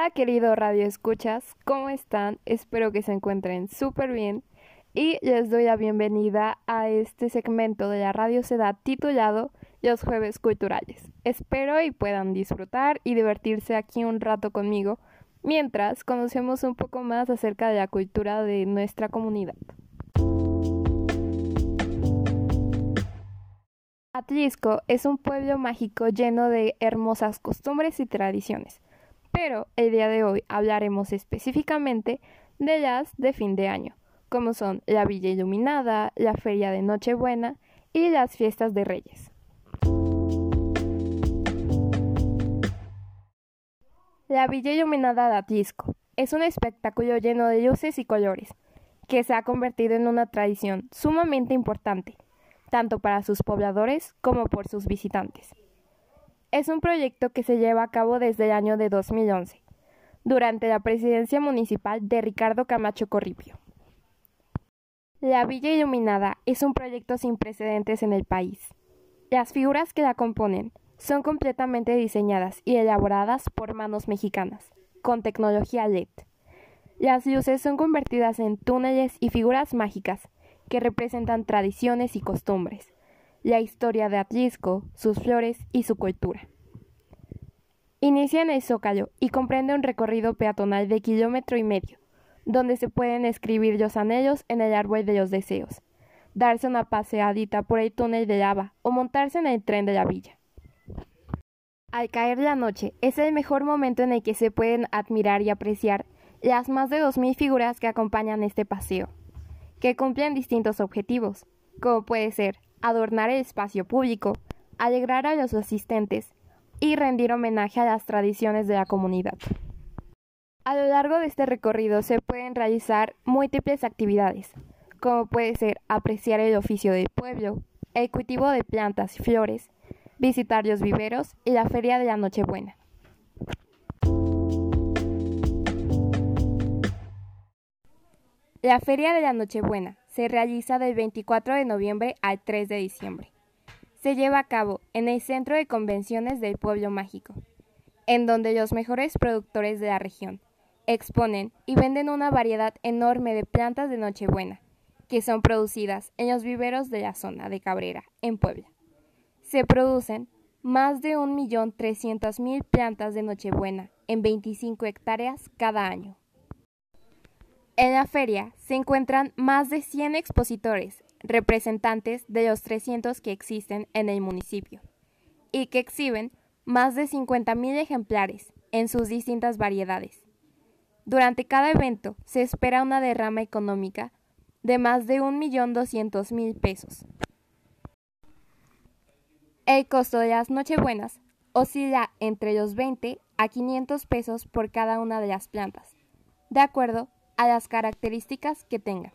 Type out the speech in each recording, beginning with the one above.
Hola querido Radio Escuchas, ¿cómo están? Espero que se encuentren súper bien y les doy la bienvenida a este segmento de la Radio Seda titulado Los Jueves Culturales. Espero y puedan disfrutar y divertirse aquí un rato conmigo mientras conocemos un poco más acerca de la cultura de nuestra comunidad. Atlisco es un pueblo mágico lleno de hermosas costumbres y tradiciones pero el día de hoy hablaremos específicamente de las de fin de año, como son la Villa Iluminada, la Feria de Nochebuena y las fiestas de Reyes. La Villa Iluminada de Atlisco es un espectáculo lleno de luces y colores, que se ha convertido en una tradición sumamente importante, tanto para sus pobladores como por sus visitantes es un proyecto que se lleva a cabo desde el año de 2011, durante la presidencia municipal de Ricardo Camacho Corripio. La Villa Iluminada es un proyecto sin precedentes en el país. Las figuras que la componen son completamente diseñadas y elaboradas por manos mexicanas, con tecnología LED. Las luces son convertidas en túneles y figuras mágicas que representan tradiciones y costumbres, la historia de Atlisco, sus flores y su cultura. Inicia en el Zócalo y comprende un recorrido peatonal de kilómetro y medio, donde se pueden escribir los anhelos en el árbol de los deseos, darse una paseadita por el túnel de lava o montarse en el tren de la villa. Al caer la noche es el mejor momento en el que se pueden admirar y apreciar las más de 2.000 figuras que acompañan este paseo, que cumplen distintos objetivos, como puede ser adornar el espacio público, alegrar a los asistentes y rendir homenaje a las tradiciones de la comunidad. A lo largo de este recorrido se pueden realizar múltiples actividades, como puede ser apreciar el oficio del pueblo, el cultivo de plantas y flores, visitar los viveros y la feria de la Nochebuena. La Feria de la Nochebuena se realiza del 24 de noviembre al 3 de diciembre. Se lleva a cabo en el Centro de Convenciones del Pueblo Mágico, en donde los mejores productores de la región exponen y venden una variedad enorme de plantas de Nochebuena, que son producidas en los viveros de la zona de Cabrera, en Puebla. Se producen más de 1.300.000 plantas de Nochebuena en 25 hectáreas cada año. En la feria se encuentran más de 100 expositores, representantes de los 300 que existen en el municipio, y que exhiben más de 50.000 ejemplares en sus distintas variedades. Durante cada evento se espera una derrama económica de más de 1.200.000 pesos. El costo de las Nochebuenas oscila entre los 20 a 500 pesos por cada una de las plantas, de acuerdo a las características que tenga.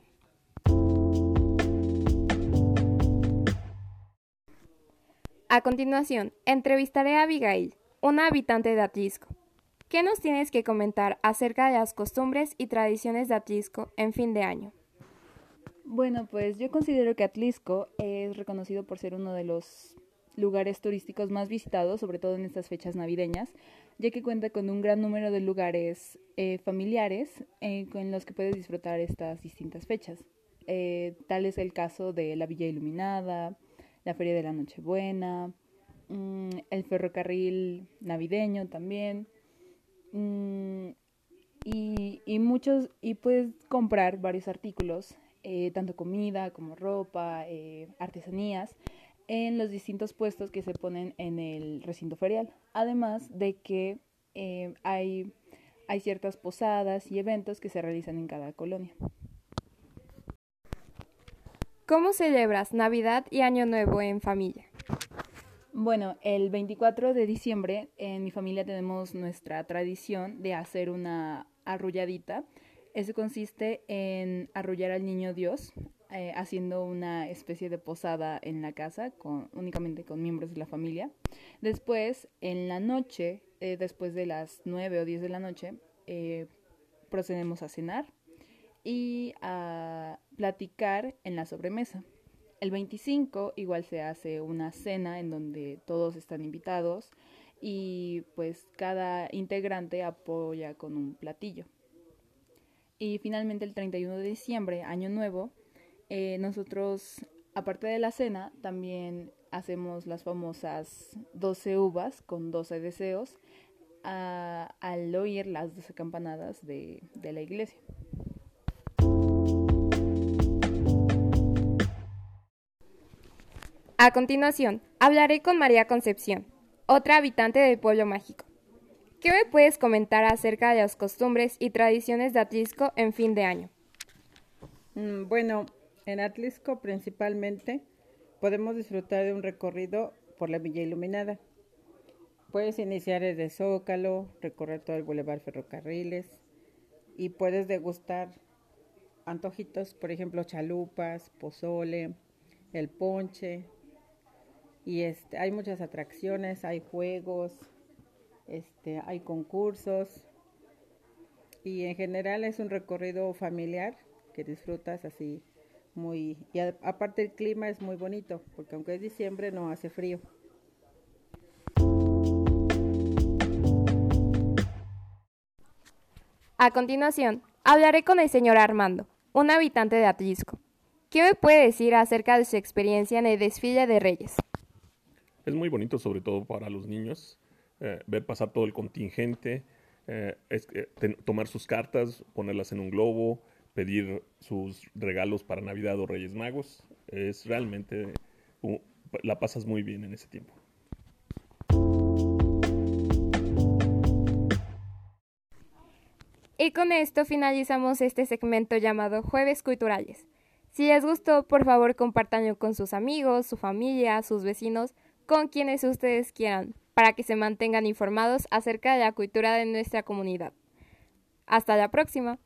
A continuación, entrevistaré a Abigail, una habitante de Atlisco. ¿Qué nos tienes que comentar acerca de las costumbres y tradiciones de Atlisco en fin de año? Bueno, pues yo considero que Atlisco es reconocido por ser uno de los lugares turísticos más visitados, sobre todo en estas fechas navideñas, ya que cuenta con un gran número de lugares eh, familiares eh, con los que puedes disfrutar estas distintas fechas. Eh, tal es el caso de la Villa Iluminada, la Feria de la Nochebuena, mm, el ferrocarril navideño también. Mm, y, y, muchos, y puedes comprar varios artículos, tanto comida como ropa, artesanías, en los distintos puestos que se ponen en el recinto ferial. Además de que eh, hay, hay ciertas posadas y eventos que se realizan en cada colonia. ¿Cómo celebras Navidad y Año Nuevo en familia? Bueno, el 24 de diciembre en mi familia tenemos nuestra tradición de hacer una arrulladita. Eso consiste en arrullar al niño Dios, eh, haciendo una especie de posada en la casa, con, únicamente con miembros de la familia. Después, en la noche, eh, después de las 9 o 10 de la noche, eh, procedemos a cenar y a platicar en la sobremesa. El 25 igual se hace una cena en donde todos están invitados y pues cada integrante apoya con un platillo. Y finalmente el 31 de diciembre, año nuevo, eh, nosotros, aparte de la cena, también hacemos las famosas 12 uvas con 12 deseos al oír las 12 campanadas de, de la iglesia. A continuación, hablaré con María Concepción, otra habitante del pueblo mágico. ¿Qué me puedes comentar acerca de las costumbres y tradiciones de Atlisco en fin de año? Mm, bueno, en Atlisco principalmente podemos disfrutar de un recorrido por la Villa Iluminada. Puedes iniciar desde Zócalo, recorrer todo el Boulevard Ferrocarriles y puedes degustar antojitos, por ejemplo, chalupas, pozole, el ponche. Y este, hay muchas atracciones, hay juegos, este, hay concursos. Y en general es un recorrido familiar que disfrutas así muy... Y aparte el clima es muy bonito, porque aunque es diciembre no hace frío. A continuación, hablaré con el señor Armando, un habitante de Atlisco. ¿Qué me puede decir acerca de su experiencia en el desfile de Reyes? Es muy bonito, sobre todo para los niños, eh, ver pasar todo el contingente, eh, tomar sus cartas, ponerlas en un globo, pedir sus regalos para Navidad o Reyes Magos. Es realmente, la pasas muy bien en ese tiempo. Y con esto finalizamos este segmento llamado Jueves Culturales. Si les gustó, por favor compártanlo con sus amigos, su familia, sus vecinos, con quienes ustedes quieran, para que se mantengan informados acerca de la cultura de nuestra comunidad. Hasta la próxima.